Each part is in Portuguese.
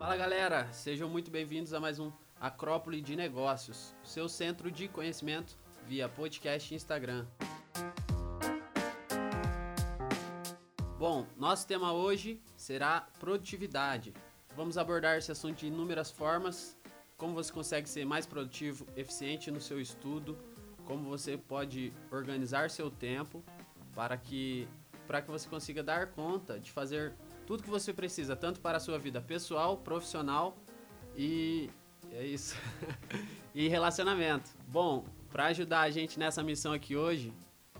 Fala galera, sejam muito bem-vindos a mais um Acrópole de Negócios, seu centro de conhecimento via podcast e Instagram. Bom, nosso tema hoje será produtividade. Vamos abordar esse assunto de inúmeras formas, como você consegue ser mais produtivo, eficiente no seu estudo, como você pode organizar seu tempo para que para que você consiga dar conta de fazer tudo que você precisa, tanto para a sua vida pessoal, profissional e é isso. e relacionamento. Bom, para ajudar a gente nessa missão aqui hoje,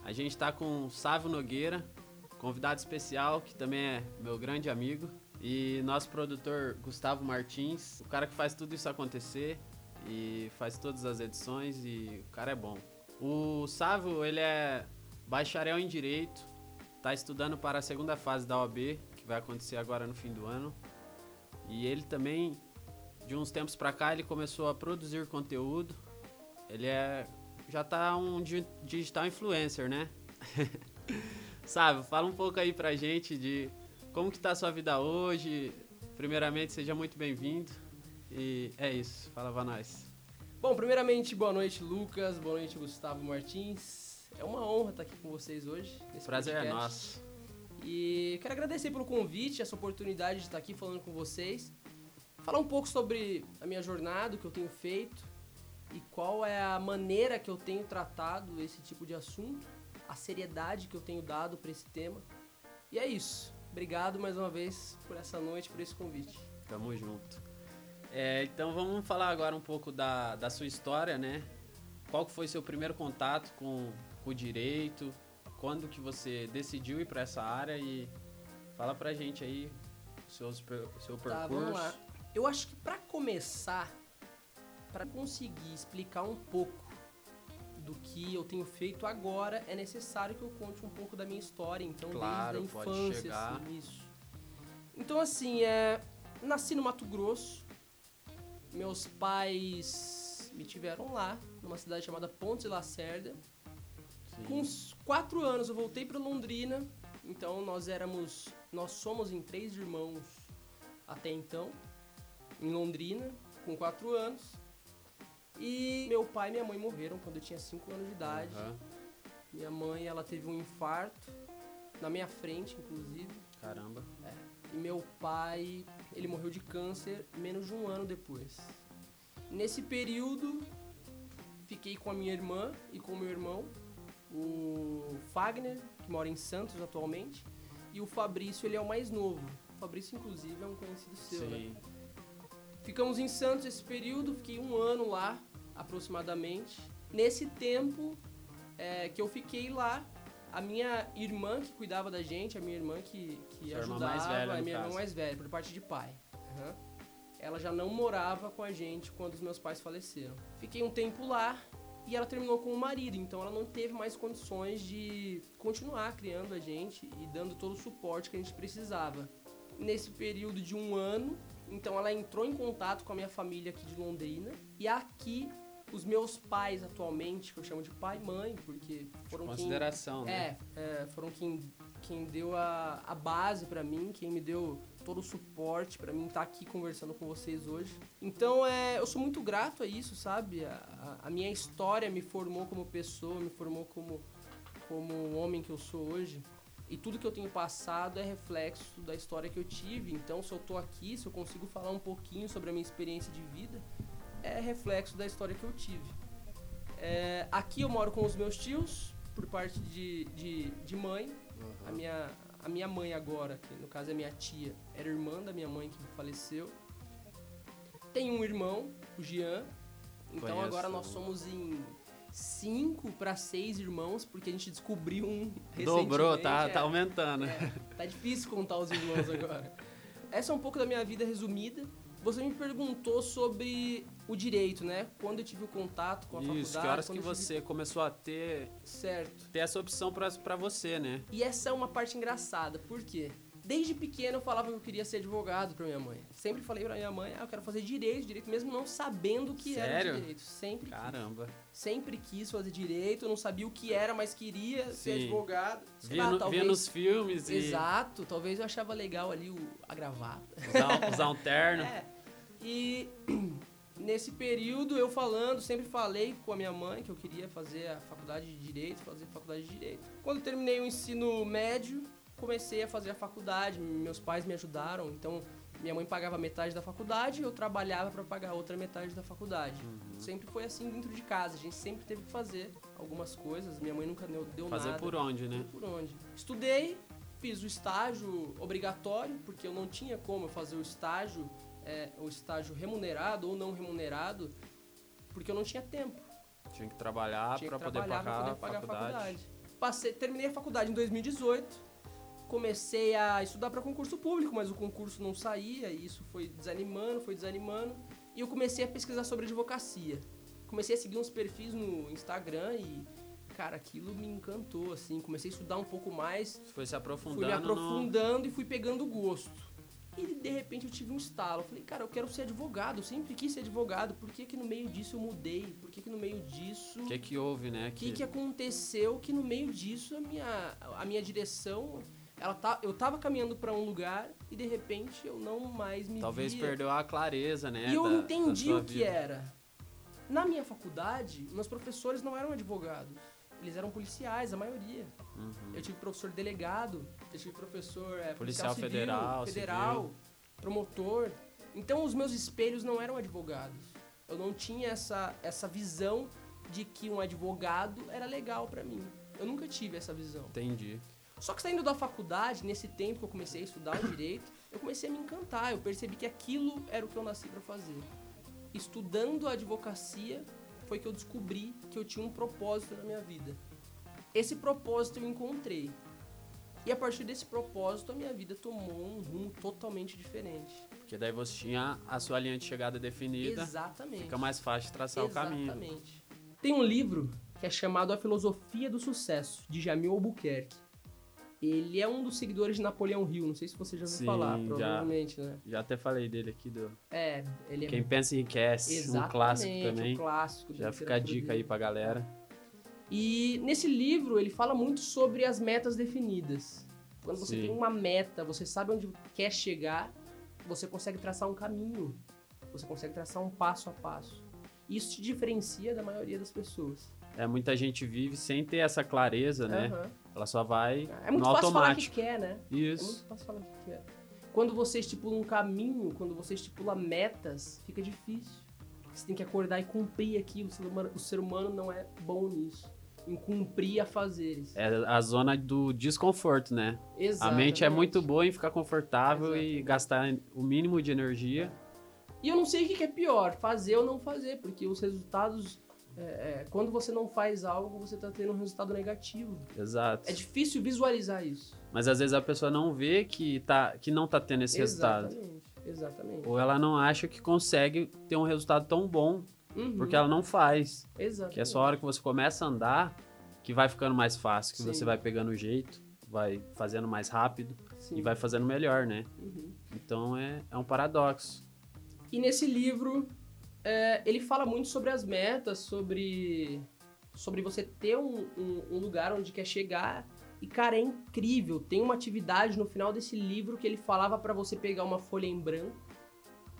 a gente está com o Sávio Nogueira, convidado especial, que também é meu grande amigo, e nosso produtor Gustavo Martins, o cara que faz tudo isso acontecer e faz todas as edições e o cara é bom. O Sávio, ele é bacharel em Direito, está estudando para a segunda fase da OAB, vai acontecer agora no fim do ano. E ele também, de uns tempos para cá, ele começou a produzir conteúdo. Ele é já tá um digital influencer, né? Sabe, fala um pouco aí pra gente de como que tá a sua vida hoje. Primeiramente, seja muito bem-vindo. E é isso, fala pra nós. Bom, primeiramente, boa noite, Lucas. Boa noite, Gustavo Martins. É uma honra estar aqui com vocês hoje. Prazer podcast. é nosso. E quero agradecer pelo convite, essa oportunidade de estar aqui falando com vocês. Falar um pouco sobre a minha jornada, o que eu tenho feito e qual é a maneira que eu tenho tratado esse tipo de assunto, a seriedade que eu tenho dado para esse tema. E é isso. Obrigado mais uma vez por essa noite, por esse convite. Tamo junto. É, então vamos falar agora um pouco da, da sua história, né? Qual foi seu primeiro contato com, com o direito? Quando que você decidiu ir para essa área e fala pra gente aí seus, seu percurso. Tá, vamos lá. Eu acho que para começar, para conseguir explicar um pouco do que eu tenho feito agora, é necessário que eu conte um pouco da minha história, então claro, desde a infância, assim, isso. Então assim, é, nasci no Mato Grosso. Meus pais me tiveram lá, numa cidade chamada Pontes de Lacerda. Com uns quatro anos eu voltei para Londrina. Então nós éramos, nós somos em três irmãos até então, em Londrina, com quatro anos. E meu pai e minha mãe morreram quando eu tinha 5 anos de idade. Uhum. Minha mãe, ela teve um infarto, na minha frente, inclusive. Caramba. É. E meu pai, ele morreu de câncer menos de um ano depois. Nesse período, fiquei com a minha irmã e com o meu irmão, o Fagner, que mora em Santos atualmente, e o Fabrício, ele é o mais novo. O Fabrício, inclusive, é um conhecido seu, né? Sim. né? Ficamos em Santos esse período, fiquei um ano lá, aproximadamente. Nesse tempo é, que eu fiquei lá, a minha irmã que cuidava da gente, a minha irmã que, que ajudava, mais velha, a minha caso. irmã mais velha, por parte de pai. Uhum. Ela já não morava com a gente quando os meus pais faleceram. Fiquei um tempo lá e ela terminou com o marido, então ela não teve mais condições de continuar criando a gente e dando todo o suporte que a gente precisava. Nesse período de um ano, então ela entrou em contato com a minha família aqui de Londrina e aqui os meus pais atualmente, que eu chamo de pai e mãe, porque foram Consideração, quem, né? É, é, foram quem, quem deu a, a base para mim, quem me deu todo o suporte para mim estar tá aqui conversando com vocês hoje. Então, é, eu sou muito grato a isso, sabe? A, a, minha história me formou como pessoa, me formou como, como o homem que eu sou hoje. E tudo que eu tenho passado é reflexo da história que eu tive. Então, se eu tô aqui, se eu consigo falar um pouquinho sobre a minha experiência de vida, é reflexo da história que eu tive. É, aqui eu moro com os meus tios, por parte de, de, de mãe. Uhum. A, minha, a minha mãe agora, que no caso é minha tia, era irmã da minha mãe que faleceu. Tem um irmão, o Jean. Então Conheço. agora nós somos em cinco para seis irmãos, porque a gente descobriu um Dobrou, tá, é, tá aumentando. É, tá difícil contar os irmãos agora. Essa é um pouco da minha vida resumida. Você me perguntou sobre o direito, né? Quando eu tive o contato com a Isso, faculdade. Que horas que você tive... começou a ter... Certo. Ter essa opção para você, né? E essa é uma parte engraçada, por quê? Desde pequeno eu falava que eu queria ser advogado pra minha mãe. Sempre falei pra minha mãe, ah, eu quero fazer direito, direito, mesmo não sabendo o que Sério? era direito. Sempre quis. Caramba. Sempre quis fazer direito, não sabia o que era, mas queria ser Sim. advogado. Sei Via, lá, no- talvez... via nos filmes e Exato, talvez eu achava legal ali o, a gravata. usar, um- usar um terno. É. E nesse período eu falando, sempre falei com a minha mãe que eu queria fazer a faculdade de direito, fazer faculdade de direito. Quando terminei o ensino médio, comecei a fazer a faculdade, meus pais me ajudaram, então minha mãe pagava metade da faculdade, eu trabalhava para pagar a outra metade da faculdade. Uhum. Sempre foi assim dentro de casa, a gente sempre teve que fazer algumas coisas, minha mãe nunca deu, deu Fazer nada por onde, né? por onde. Estudei, fiz o estágio obrigatório, porque eu não tinha como fazer o estágio, é, o estágio remunerado ou não remunerado, porque eu não tinha tempo. Tinha que trabalhar que poder pagar, para poder pagar a faculdade. Passei, terminei a faculdade em 2018, comecei a estudar para concurso público, mas o concurso não saía, e isso foi desanimando, foi desanimando, e eu comecei a pesquisar sobre advocacia. Comecei a seguir uns perfis no Instagram e, cara, aquilo me encantou, assim, comecei a estudar um pouco mais, foi se aprofundando fui me no... aprofundando e fui pegando gosto. E de repente eu tive um estalo. Eu falei, cara, eu quero ser advogado. Eu sempre quis ser advogado. Por que, que no meio disso eu mudei? Por que, que no meio disso. O que que houve, né? O que, que aconteceu que no meio disso a minha, a minha direção. Ela tá, eu tava caminhando pra um lugar e de repente eu não mais me Talvez via. perdeu a clareza, né? E eu da- da entendi sua o que vida. era. Na minha faculdade, meus professores não eram advogados. Eles eram policiais, a maioria. Uhum. Eu tive professor delegado, tive professor é, Policial civil, federal, federal, promotor. Então os meus espelhos não eram advogados. Eu não tinha essa, essa visão de que um advogado era legal pra mim. Eu nunca tive essa visão. Entendi. Só que saindo da faculdade, nesse tempo que eu comecei a estudar o direito, eu comecei a me encantar. Eu percebi que aquilo era o que eu nasci pra fazer. Estudando a advocacia, foi que eu descobri que eu tinha um propósito na minha vida. Esse propósito eu encontrei. E a partir desse propósito, a minha vida tomou um rumo totalmente diferente. Porque daí você tinha a sua linha de chegada definida. Exatamente. Fica mais fácil traçar o caminho. Exatamente. Tem um livro que é chamado A Filosofia do Sucesso, de Jamil Albuquerque. Ele é um dos seguidores de Napoleão Hill, não sei se você já ouviu Sim, falar, já. provavelmente, né? Já até falei dele aqui do É, ele é Quem Pensa Enriquece, exatamente um clássico também. um clássico. Já fica a dica aí pra galera. E nesse livro ele fala muito sobre as metas definidas. Quando você Sim. tem uma meta, você sabe onde quer chegar, você consegue traçar um caminho, você consegue traçar um passo a passo. Isso te diferencia da maioria das pessoas. É, muita gente vive sem ter essa clareza, né? Aham. Ela só vai É muito no fácil falar que automático. quer, né? É Isso. muito fácil falar que quer. Quando você estipula um caminho, quando você estipula metas, fica difícil. Você tem que acordar e cumprir aquilo. O ser humano não é bom nisso. Em cumprir afazeres. É a zona do desconforto, né? A Exatamente. mente é muito boa em ficar confortável e Exatamente. gastar o mínimo de energia. E eu não sei o que é pior, fazer ou não fazer, porque os resultados. é, é, quando você não faz algo, você tá tendo um resultado negativo. Exato. É difícil visualizar isso. Mas às vezes a pessoa não vê que, tá, que não tá tendo esse resultado. Exatamente. Exatamente. Ou ela não acha que consegue ter um resultado tão bom, Uhum, porque ela não faz. Exatamente. Que é só a hora que você começa a andar que vai ficando mais fácil, que Sim. você vai pegando o jeito, vai fazendo mais rápido Sim. e vai fazendo melhor, né? Uhum. Então é, é um paradoxo. E nesse livro, é, ele fala muito sobre as metas, sobre, sobre você ter um, um- um lugar onde quer chegar. E, cara, é incrível. Tem uma atividade no final desse livro que ele falava pra você pegar uma folha em branco.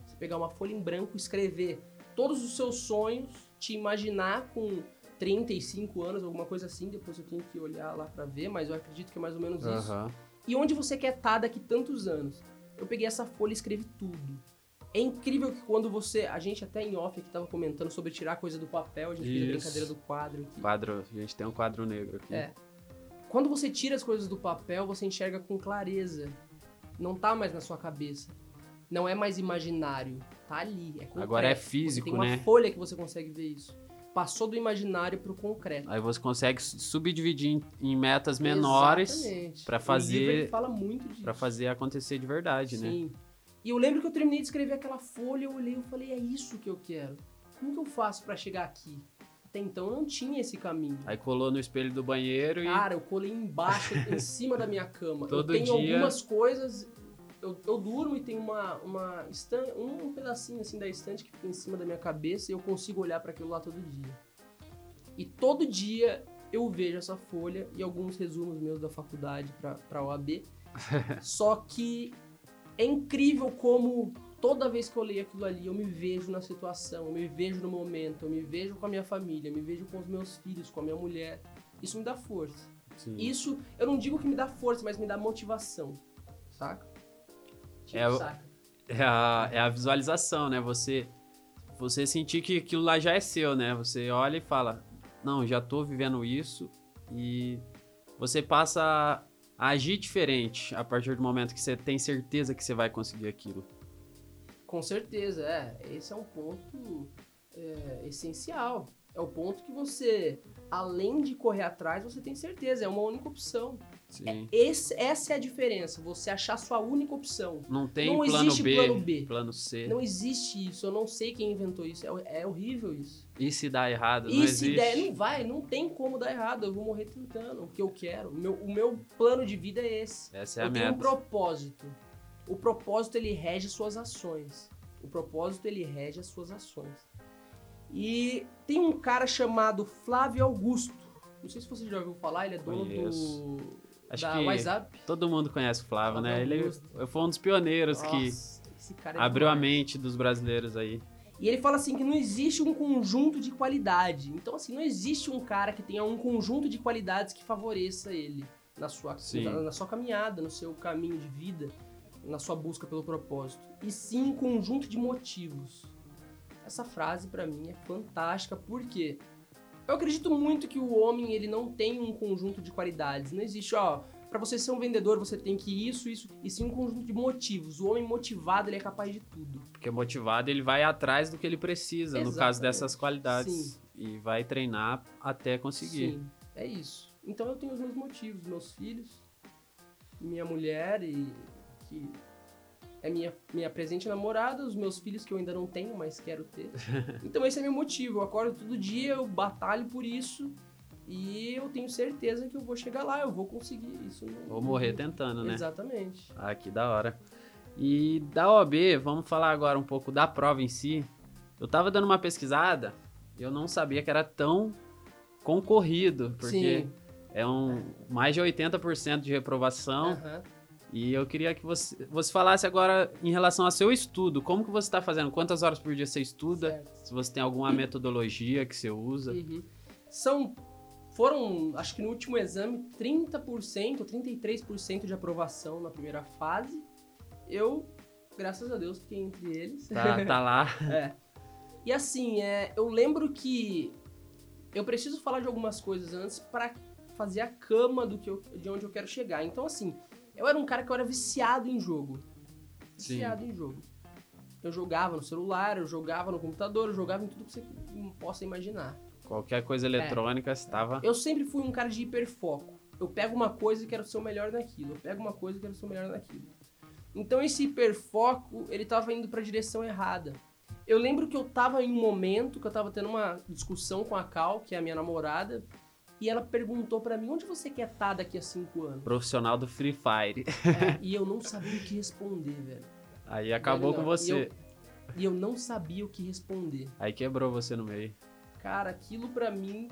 Você pegar uma folha em branco e escrever todos os seus sonhos, te imaginar com 35 anos, alguma coisa assim. Depois eu tenho que olhar lá pra ver, mas eu acredito que é mais ou menos isso Aham. e onde você quer estar daqui tantos anos. Eu peguei essa folha e escrevi tudo. É incrível que quando você. A gente até em off aqui tava comentando sobre tirar coisa do papel, a gente fez a Isso. brincadeira do quadro aqui. Quadro, a gente tem um quadro negro aqui. É. Quando você tira as coisas do papel, você enxerga com clareza. Não tá mais na sua cabeça. Não é mais imaginário. Tá ali. É concreto. Agora é físico, tem uma né? folha que você consegue ver isso. Passou do imaginário pro concreto. Aí você consegue subdividir em, em metas menores O fazer- fala muito disso. pra fazer acontecer de verdade, né? Sim. E eu lembro que eu terminei de escrever aquela folha, eu olhei e falei, é isso que eu quero. Como que eu faço pra chegar aqui? Até então eu não tinha esse caminho. Aí colou no espelho do banheiro e. Cara, eu colei embaixo, em cima da minha cama. Todo eu tenho dia. algumas coisas. Eu, eu durmo e tem uma, uma estan- um pedacinho assim da estante que fica em cima da minha cabeça e eu consigo olhar para aquilo lá todo dia. E todo dia eu vejo essa folha e alguns resumos meus da faculdade para OAB. Só que é incrível como toda vez que eu leio aquilo ali, eu me vejo na situação, eu me vejo no momento, eu me vejo com a minha família, eu me vejo com os meus filhos, com a minha mulher. Isso me dá força. Sim. Isso, eu não digo que me dá força, mas me dá motivação. Saca? Tipo, É? É a, é a visualização, né? Você, você sentir que aquilo lá já é seu, né? Você olha e fala, não, já tô vivendo isso e você passa a agir diferente a partir do momento que você tem certeza que você vai conseguir aquilo. Com certeza, é. Esse é um ponto é, essencial. É o ponto que você, além de correr atrás, você tem certeza. É uma única opção. Sim. Esse, essa é a diferença. Você achar sua única opção. Não tem Não plano, existe B, plano B. plano C. Não existe isso. Eu não sei quem inventou isso. É, é horrível isso. E se dá errado? não E se existe. der, não vai, não tem como dar errado. Eu vou morrer tentando o que eu quero. O meu, o meu plano de vida é esse. Essa é a eu tenho meta. um propósito. O propósito ele rege suas ações. O propósito ele rege as suas ações. E tem um cara chamado Flávio Augusto. Não sei se você já ouviu falar, ele é dono Conheço. do Acho da que WhatsApp. todo mundo conhece o Flávio, né? Flávio Ele Augusto. foi um dos pioneiros que Nossa, cara é abriu a demais. mente dos brasileiros aí. E ele fala assim que não existe um conjunto de qualidade. Então, assim, não existe um cara que tenha um conjunto de qualidades que favoreça ele na sua, na, na sua caminhada, no seu caminho de vida, na sua busca pelo propósito. E sim um conjunto de motivos. Essa frase, pra mim, é fantástica, porque eu acredito muito que o homem ele não tem um conjunto de qualidades. Não existe, ó, Pra você ser um vendedor, você tem que isso, isso, e sim um conjunto de motivos. O homem motivado, ele é capaz de tudo. Porque motivado, ele vai atrás do que ele precisa, no caso Exatamente. dessas qualidades. Sim. E vai treinar até conseguir. Sim, é isso. Então eu tenho os meus motivos, meus filhos, minha mulher e que é minha, minha presente namorada, os meus filhos que eu ainda não tenho, mas quero ter. Então esse é meu motivo. Eu acordo todo dia, eu batalho por isso e eu tenho certeza que eu vou chegar lá, eu vou conseguir isso. não- Vou morrer tentando, né? Exatamente. Ah, que da hora. E da OAB, vamos falar agora um pouco da prova em si. Eu tava dando uma pesquisada, eu não sabia que era tão concorrido, porque Sim. é um mais de 80% de reprovação. Aham. E eu queria que você, você falasse agora em relação ao seu estudo. Como que você está fazendo? Quantas horas por dia você estuda? Certo. Se você tem alguma metodologia que você usa. Uhum. São. Foram, acho que no último exame, 30% ou 33% de aprovação na primeira fase. Eu, graças a Deus, fiquei entre eles. Tá, tá lá. É. E assim, é, eu lembro que eu preciso falar de algumas coisas antes para fazer a cama do que eu- de onde eu quero chegar. Então, assim, eu era um cara que eu era viciado em jogo. Sim. Viciado em jogo. Eu jogava no celular, eu jogava no computador, eu jogava em tudo que você possa imaginar. Qualquer coisa eletrônica estava. Eu sempre fui um cara de hiperfoco. Eu pego uma coisa e quero ser o melhor naquilo. Eu pego uma coisa e quero ser o melhor naquilo. Então esse hiperfoco, ele tava indo pra direção errada. Eu lembro que eu tava em um momento que eu tava tendo uma discussão com a Cal, que é a minha namorada, e ela perguntou pra mim, onde você quer estar daqui a cinco anos? Profissional do Free Fire. É, e eu não sabia o que responder, velho. Aí acabou Velho, com você. E eu, e eu não sabia o que responder. Aí quebrou você no meio. Cara, aquilo pra mim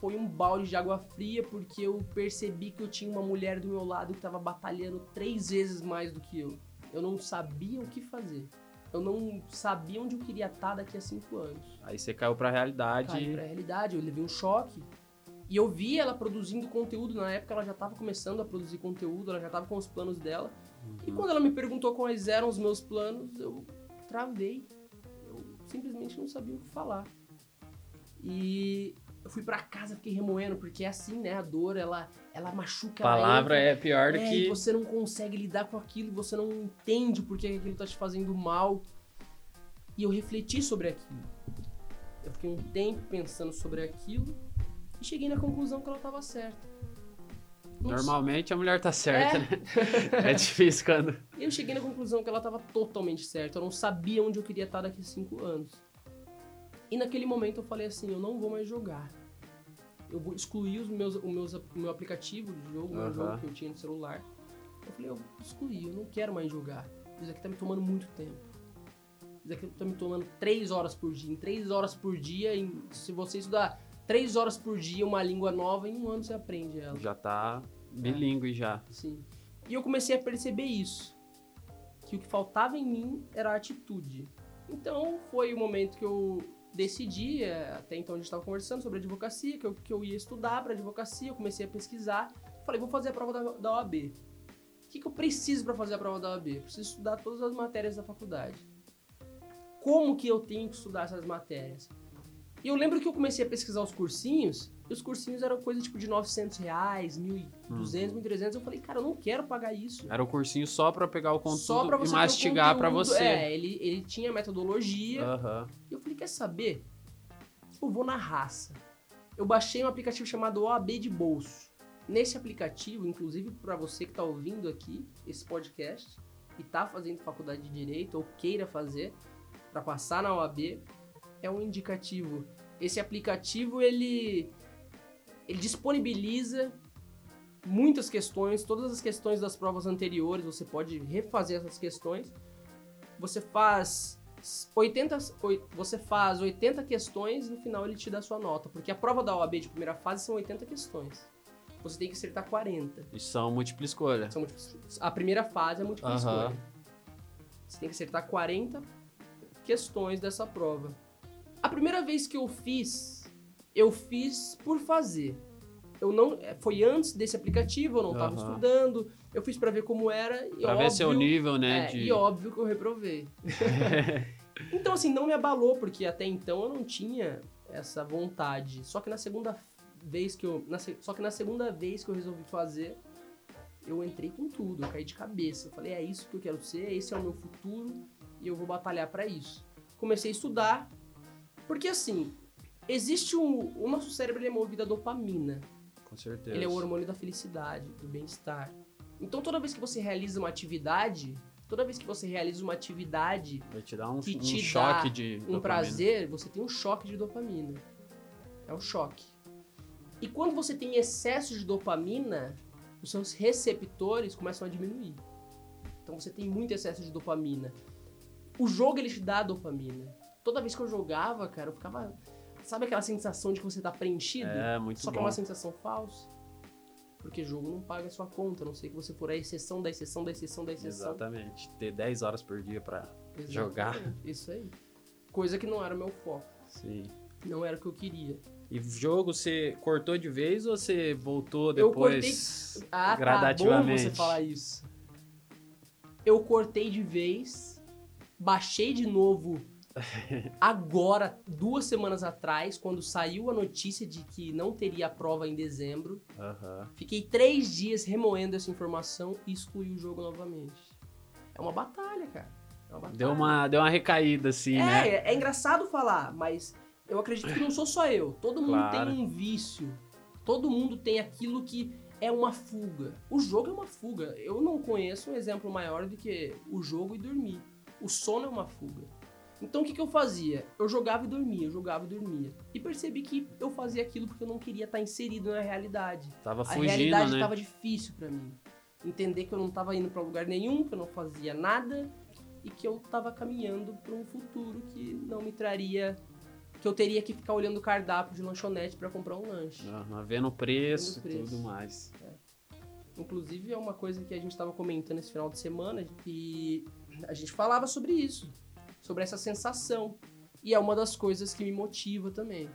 foi um balde de água fria porque eu percebi que eu tinha uma mulher do meu lado que tava batalhando três vezes mais do que eu. Eu não sabia o que fazer. Eu não sabia onde eu queria estar daqui a cinco anos. Aí você caiu pra realidade. Caí pra realidade, eu levei um choque. E eu vi ela produzindo conteúdo, na época ela já tava começando a produzir conteúdo, ela já tava com os planos dela. E Uhum. quando ela me perguntou quais eram os meus planos, eu travei. Eu simplesmente não sabia o que falar. E eu fui pra casa, fiquei remoendo, porque é assim, né? A dor, ela, ela machuca. ela Palavra entra. é pior do É, que. e você não consegue lidar com aquilo, você não entende por que aquilo tá te fazendo mal. E eu refleti sobre aquilo. Eu fiquei um tempo pensando sobre aquilo e cheguei na conclusão que ela tava certa. Normalmente a mulher tá certa, É. né? É difícil quando. E eu cheguei na conclusão que ela estava totalmente certa. Eu não sabia onde eu queria estar daqui a cinco anos. E naquele momento eu falei assim, eu não vou mais jogar. Eu vou excluir os meus, o, meus, o meu aplicativo de jogo, o meu jogo que eu tinha no celular. Eu falei, eu vou excluir, eu não quero mais jogar. Isso aqui tá me tomando muito tempo. Isso aqui tá me tomando 3 horas por dia. Em 3 horas por dia, em- se você estudar 3 horas por dia uma língua nova, em um ano você aprende ela. Já tá bilíngue já. Sim. E eu comecei a perceber isso. Que o que faltava em mim era a atitude. Então foi o momento que eu decidi, é, até então a gente estava conversando sobre advocacia, que eu, que eu ia estudar para advocacia, eu comecei a pesquisar. Falei, vou fazer a prova da, da OAB. O que, que eu preciso para fazer a prova da OAB? Eu preciso estudar todas as matérias da faculdade. Como que eu tenho que estudar essas matérias? E eu lembro que eu comecei a pesquisar os cursinhos, e os cursinhos eram coisa tipo de 900 reais, 1.200, 1.300. Eu falei, cara, eu não quero pagar isso. Era o cursinho só pra pegar o conteúdo Só pra e você o mastigar pra conteúdo. você. É, ele, ele tinha metodologia. Aham. E eu falei, quer saber? Eu vou na raça. Eu baixei um aplicativo chamado OAB de bolso. Nesse aplicativo, inclusive para você que tá ouvindo aqui esse podcast e tá fazendo faculdade de direito ou queira fazer para passar na OAB, é um indicativo. Esse aplicativo ele ele disponibiliza muitas questões, todas as questões das provas anteriores, você pode refazer essas questões. Você faz 80, oi- você faz 80 questões e no final ele te dá sua nota, porque a prova da OAB de primeira fase são 80 questões. Você tem que acertar 40. E são múltipla escolha. São múltiplas- a primeira fase é múltipla Aham. escolha. Você tem que acertar 40 questões dessa prova. A primeira vez que eu fiz, eu fiz por fazer. Eu não, é, foi antes desse aplicativo, eu não estava Aham. estudando. Eu fiz para ver como era e Pra ver seu nível, né? é, de... E óbvio que eu reprovei. então, assim, não me abalou, porque até então eu não tinha essa vontade. Só que na segunda vez que eu. na só que na segunda vez que eu resolvi fazer, eu entrei com tudo, eu caí de cabeça. Eu falei, é isso que eu quero ser, esse é o meu futuro e eu vou batalhar para isso. Comecei a estudar, porque assim, existe um. O nosso cérebro é movido a dopamina. Com certeza. Ele é o hormônio da felicidade, do bem-estar. Então toda vez que você realiza uma atividade, toda vez que você realiza uma atividade, Vai te dar um, que um te choque dá de um dopamina. prazer, você tem um choque de dopamina. É um choque. E quando você tem excesso de dopamina, os seus receptores começam a diminuir. Então você tem muito excesso de dopamina. O jogo ele te dá dopamina. Toda vez que eu jogava, cara, eu ficava. Sabe aquela sensação de que você tá preenchido? É, muito Só que bom. é uma sensação falsa. Porque jogo não paga a sua conta, a não sei que você for a exceção da exceção da exceção da exceção. Exatamente. Ter 10 horas por dia pra... Exatamente, Jogar. Isso aí. Coisa que não era o meu foco. Sim. Não era o que eu queria. E jogo você cortou de vez ou você voltou Eu depois Ah, gradativamente? tá bom você falar isso. Eu cortei de vez, baixei de novo agora, duas semanas atrás, quando saiu a notícia de que não teria a prova em dezembro. Fiquei três dias remoendo essa informação e excluí o jogo novamente. É uma batalha, cara. É uma batalha. Deu uma, deu uma recaída, assim, é, né? é engraçado falar, mas eu acredito que não sou só eu. Todo mundo Claro. tem um vício. Todo mundo tem aquilo que é uma fuga. O jogo é uma fuga. Eu não conheço um exemplo maior do que o jogo e dormir. O sono é uma fuga. Então o que, que eu fazia? Eu jogava e dormia, eu jogava e dormia. E percebi que eu fazia aquilo porque eu não queria estar inserido na realidade. Tava A fugindo, realidade né? estava difícil pra mim. Entender que eu não tava indo pra lugar nenhum, que eu não fazia nada e que eu tava caminhando pra um futuro que não me traria que eu teria que ficar olhando o cardápio de lanchonete pra comprar um lanche. Aham, Vendo o preço Vendo e tudo mais. Inclusive é uma coisa que a gente tava comentando esse final de semana e a gente falava sobre isso, sobre essa sensação. E é uma das coisas que me motiva também.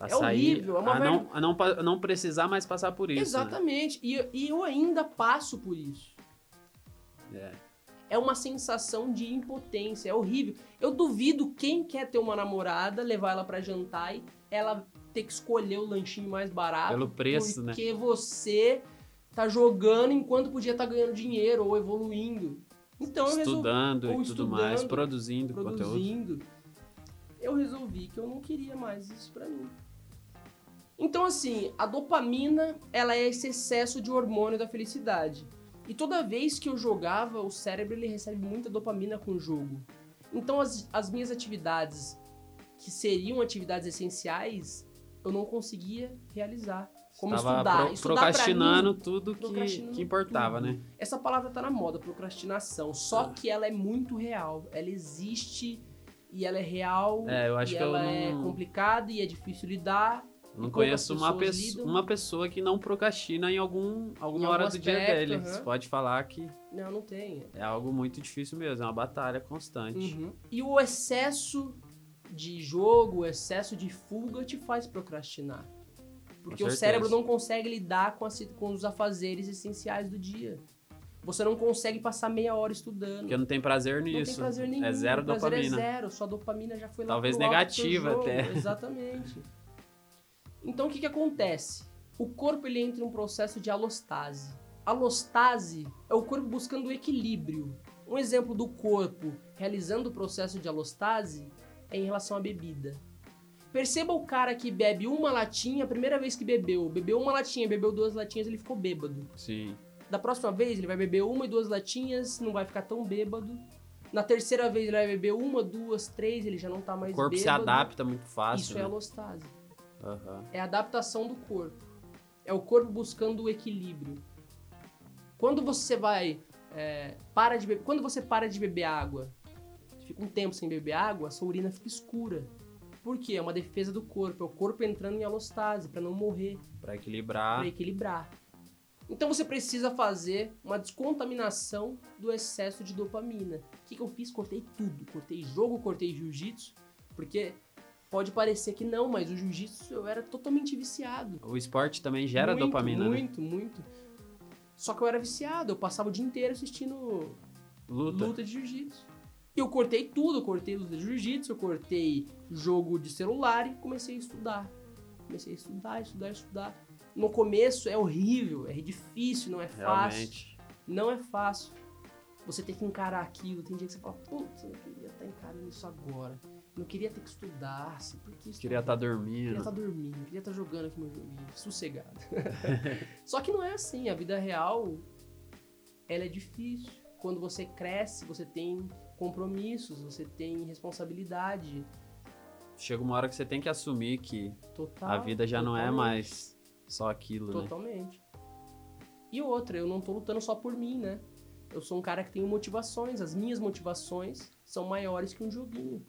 A É sair, horrível, é uma a, não, a não, pa- não precisar mais passar por isso. né? Exatamente. E, e eu ainda passo por isso. É. é uma sensação de impotência, é horrível. Eu duvido quem quer ter uma namorada, levar ela pra jantar e ela ter que escolher o lanchinho mais barato. Pelo preço, né? Porque você tá jogando enquanto podia estar ganhando dinheiro ou evoluindo. Então Estudando e tudo mais, estudando, produzindo, conteúdo. produzindo. Eu resolvi que eu não queria mais isso pra mim. Então assim, a dopamina, ela é esse excesso de hormônio da felicidade. E toda vez que eu jogava, o cérebro ele recebe muita dopamina com o jogo. Então as, as minhas atividades que seriam atividades essenciais, eu não conseguia realizar. Como Tava estudar. pro- estudar procrastinando mim, tudo que, que importava, tudo. né? Essa palavra tá na moda, procrastinação. Só Ah. que ela é muito real. Ela existe e ela é real. É, eu acho que ela é não- complicada e é difícil lidar. Não conheço uma, lidam. uma pessoa que não procrastina em algum, alguma Em hora do dia dele. aham. Você pode falar que Não, não tem. é algo muito difícil mesmo, é uma batalha constante. Uhum. E o excesso de jogo, o excesso de fuga te faz procrastinar. Porque o cérebro não consegue lidar com, as- com os afazeres essenciais do dia. Você não consegue passar meia hora estudando. Porque não tem prazer Não nisso. tem prazer nenhum. É zero dopamina. É zero, sua dopamina já foi lá Talvez negativa até. Exatamente. Então o que, que acontece? O corpo ele entra em um processo de alostase. Alostase é o corpo buscando o equilíbrio. Um exemplo do corpo realizando o processo de alostase é em relação à bebida. Perceba o cara que bebe uma latinha, a primeira vez que bebeu, bebeu uma latinha, bebeu duas latinhas, ele ficou bêbado. Sim. Da próxima vez ele vai beber uma e duas latinhas, não vai ficar tão bêbado. Na terceira vez ele vai beber uma, duas, três, ele já não tá mais O corpo se bêbado. adapta muito fácil. Isso é né? alostase. Aham. É a adaptação do corpo. É o corpo buscando o equilíbrio. Quando você vai é, para de beber, quando você para de beber água, fica um tempo sem beber água, a sua urina fica escura. Por quê? É uma defesa do corpo, é o corpo entrando em alostase para não morrer. Pra equilibrar. para equilibrar. Então você precisa fazer uma descontaminação do excesso de dopamina. O que, que eu fiz? Cortei tudo. Cortei jogo, cortei jiu-jitsu, porque pode parecer que não, mas o jiu-jitsu eu era totalmente viciado. O esporte também gera muito, dopamina, né? Muito, muito. Só que eu era viciado, eu passava o dia inteiro assistindo Luta. luta de jiu-jitsu. E eu cortei tudo, eu cortei luta de jiu-jitsu, eu cortei jogo de celular e comecei a estudar. Comecei a estudar, estudar, estudar. No começo é horrível, é difícil, não é fácil. Realmente. Não é fácil. Você tem que encarar aquilo. Tem dia que você fala, putz, eu não queria estar encarando isso agora. Eu não queria ter que estudar. assim, Porque isso Queria estar Queria dormindo. estar dormindo, queria estar jogando aqui meu joguinho, sossegado. Só que não é assim, a vida real, ela é difícil. Quando você cresce, você tem compromissos, você tem responsabilidade Chega uma hora que você tem que assumir que total. a vida já não é totalmente, mais só aquilo, né? Totalmente. E outra, eu não tô lutando só por mim, né? Eu sou um cara que tem motivações, as minhas motivações são maiores que um joguinho.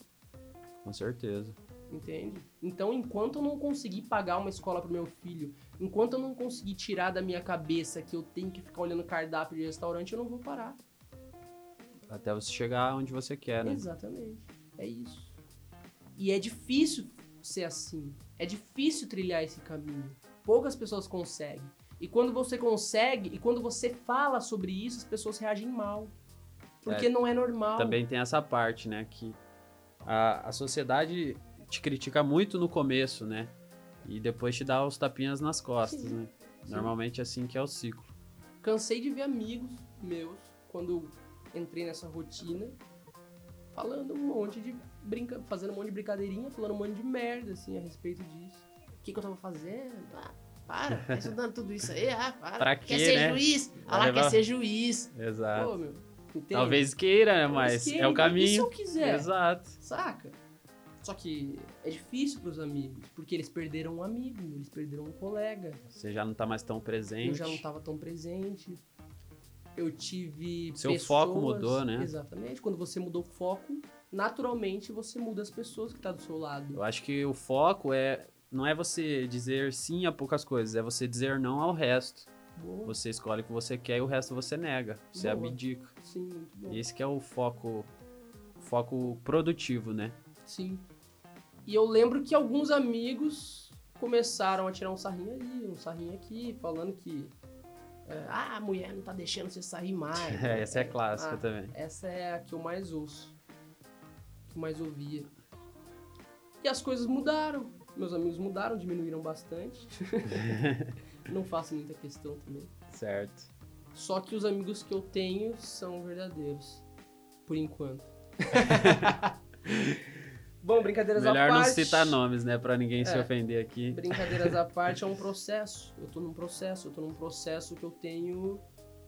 Com certeza. Entende? Então, enquanto eu não conseguir pagar uma escola pro meu filho, enquanto eu não conseguir tirar da minha cabeça que eu tenho que ficar olhando cardápio de restaurante, eu não vou parar. Até você chegar onde você quer, né? Exatamente. É isso. E é difícil ser assim. É difícil trilhar esse caminho. Poucas pessoas conseguem. E quando você consegue, e quando você fala sobre isso, as pessoas reagem mal. Porque É, não é normal. Também tem essa parte, né? Que a, a sociedade te critica muito no começo, né? E depois te dá os tapinhas nas costas, Sim, né? sim. Normalmente é assim que é o ciclo. Cansei de ver amigos meus, quando entrei nessa rotina, falando um monte de brinca, fazendo um monte de brincadeirinha, falando um monte de merda, assim, a respeito disso. O que, que eu tava fazendo? Ah, para, tá estudando tudo isso aí, ah, para. Pra quer quê, ser né? juiz? Ah lá, levar- quer ser juiz. Exato. Pô, meu? Talvez queira, né? Mas queira, é o E se caminho. eu quiser? Exato. Saca? Só que é difícil pros amigos, porque eles perderam um amigo, eles perderam um colega. Você já não tá mais tão presente. Eu já não tava tão presente. Eu tive. Seu pessoas- foco mudou, né? Exatamente. Quando você mudou o foco, naturalmente você muda as pessoas que tá do seu lado. Eu acho que o foco é não é você dizer sim a poucas coisas, é você dizer não ao resto. Boa. Você escolhe o que você quer e o resto você nega. Você Boa. abdica. Sim, muito bom. Esse que é o foco foco produtivo, né? Sim. E eu lembro que alguns amigos começaram a tirar um sarrinho ali, um sarrinho aqui, falando que. É, ah, a mulher não tá deixando você sair mais. É, essa é clássica Ah, também. Essa é a que eu mais ouço. Que eu mais ouvia. E as coisas mudaram. Meus amigos mudaram, diminuíram bastante. Não faço muita questão também. Certo. Só que os amigos que eu tenho são verdadeiros. Por enquanto. Bom, brincadeiras Melhor à não parte. citar nomes, né, Pra ninguém se É. ofender aqui. Brincadeiras à parte é um processo. Eu tô num processo, eu tô num processo que eu tenho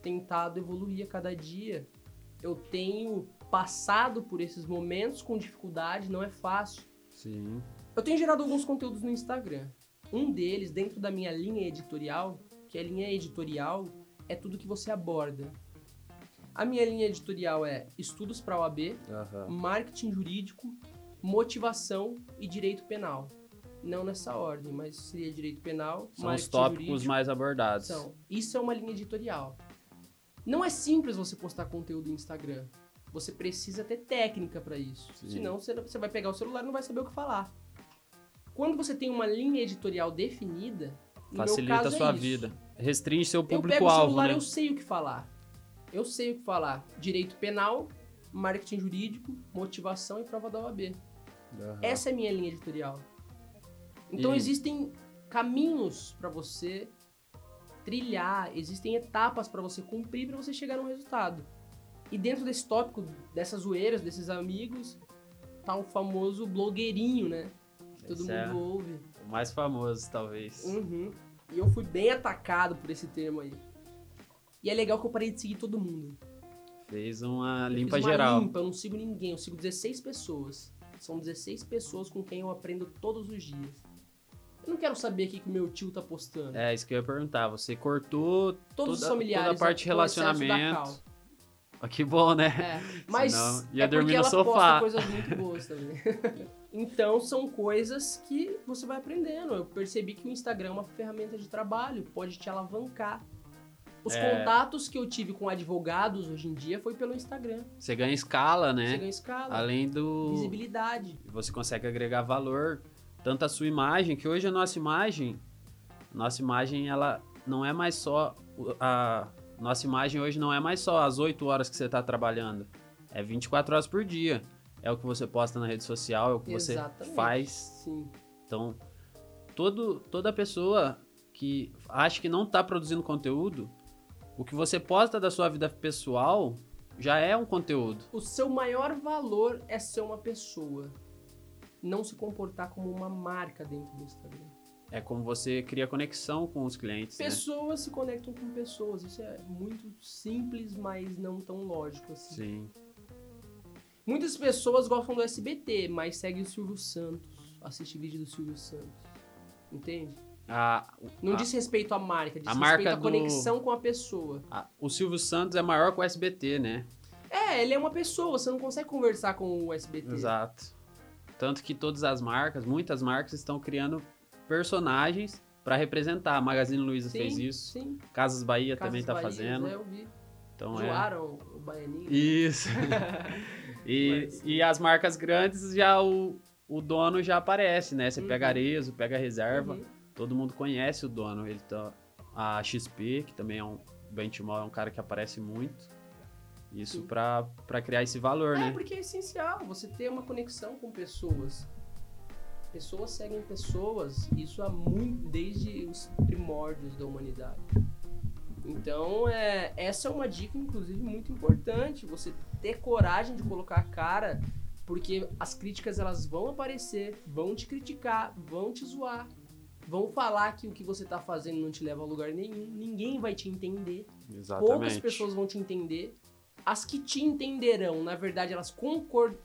tentado evoluir a cada dia. Eu tenho passado por esses momentos com dificuldade, não é fácil. Sim. Eu tenho gerado alguns conteúdos no Instagram. Um deles, dentro da minha linha editorial, que a linha editorial é tudo que você aborda. A minha linha editorial é estudos para OAB, Aham. marketing jurídico, motivação e direito penal. Não nessa ordem, mas seria direito penal, São os tópicos jurídico. mais abordados. São. Isso é uma linha editorial. Não é simples você postar conteúdo no Instagram. Você precisa ter técnica para isso. Sim. Senão você vai pegar o celular e não vai saber o que falar. Quando você tem uma linha editorial definida, Facilita a é sua isso. vida. Restringe seu Eu pego o público-alvo, celular, né? eu sei o que falar. Eu sei o que falar. Direito penal, marketing jurídico, motivação e prova da OAB. Aham. Essa é a minha linha editorial. Então E- existem caminhos para você trilhar, existem etapas para você cumprir para você chegar num resultado. E dentro desse tópico, dessas zoeiras, desses amigos, tá o famoso blogueirinho, né? Que todo Esse mundo é ouve. o mais famoso, talvez. Uhum. E eu fui bem atacado por esse termo aí. E é legal que eu parei de seguir todo mundo. Fez uma Eu limpa fiz uma geral. limpa, eu não sigo ninguém, eu sigo 16 pessoas. São 16 pessoas com quem eu aprendo todos os dias. Eu não quero saber o que meu tio tá postando. É, isso que eu ia perguntar. Você cortou todos os toda- familiares. toda a parte de relacionamento. Ah, que bom, né? É, mas Senão ia é dormir no ela sofá. posta coisas muito boas também. então são coisas que você vai aprendendo. Eu percebi que o Instagram é uma ferramenta de trabalho, pode te alavancar. Os É. contatos que eu tive com advogados hoje em dia foi pelo Instagram. Você ganha escala, Você né? ganha escala, Além do. visibilidade. Você consegue agregar valor. Tanto a sua imagem, que hoje a nossa imagem. Nossa imagem, ela não é mais só. A nossa imagem hoje não é mais só as 8 horas que você está trabalhando. É 24 horas por dia. É o que você posta na rede social, é o que você Exatamente. faz Sim. Então, todo, toda pessoa que acha que não está produzindo conteúdo, o que você posta da sua vida pessoal já é um conteúdo. O seu maior valor é ser uma pessoa. Não se comportar como uma marca dentro do Instagram. É como você cria conexão com os clientes, né? Pessoas se conectam com pessoas. Isso é muito simples, mas não tão lógico assim. Sim. Muitas pessoas gostam do SBT, mas seguem o Silvio Santos. Assiste vídeo do Silvio Santos. Entende? A, Não a- diz respeito à marca, diz a respeito marca à do- conexão com a pessoa. a- o Silvio Santos é maior que o SBT, né? É, ele é uma pessoa, você não consegue conversar com o SBT. Exato. Tanto que todas as marcas, muitas marcas estão criando personagens para representar. A Magazine Luiza Sim, fez isso. Sim. Casas Bahia Casas também tá Bahia, fazendo. é, eu vi. Então é. Zoaram o baianinho. Isso. e, Mas- e as marcas grandes já o, o dono já aparece, né? Você Uhum. pega Arezo, pega Reserva, Uhum. Todo mundo conhece o dono. Ele tá, a XP, que também é um Benchmall, é um cara que aparece muito. Isso pra criar esse valor, É, né? porque é essencial você ter uma conexão com pessoas. Pessoas seguem pessoas, isso há muito, desde os primórdios da humanidade. Então, é, essa é uma dica, inclusive, muito importante. Você ter coragem de colocar a cara, porque as críticas elas vão aparecer, vão te criticar, vão te zoar, vão falar que o que você tá fazendo não te leva a lugar nenhum, ninguém vai te entender. Poucas Exatamente. pessoas vão te entender. As que te entenderão, na verdade, elas concordam.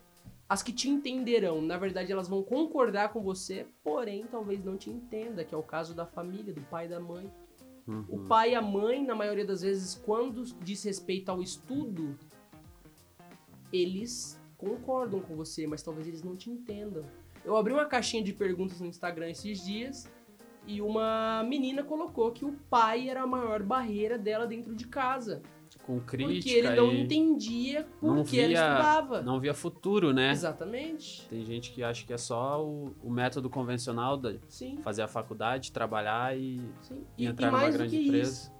As que te entenderão, na verdade, elas vão concordar com você, porém, talvez não te entenda, que é o caso da família, do pai e da mãe. O Uhum. pai e a mãe, na maioria das vezes, quando diz respeito ao estudo, eles concordam com você, mas talvez eles não te entendam. Eu abri uma caixinha de perguntas no Instagram esses dias e uma menina colocou que o pai era a maior barreira dela dentro de casa. Com crítica Porque ele não entendia por não que ela via- estudava. não via futuro, né? Exatamente. Tem gente que acha que é só o, o método convencional de Sim, fazer a faculdade, trabalhar e, sim. e E, entrar e numa mais do grande que empresa. isso,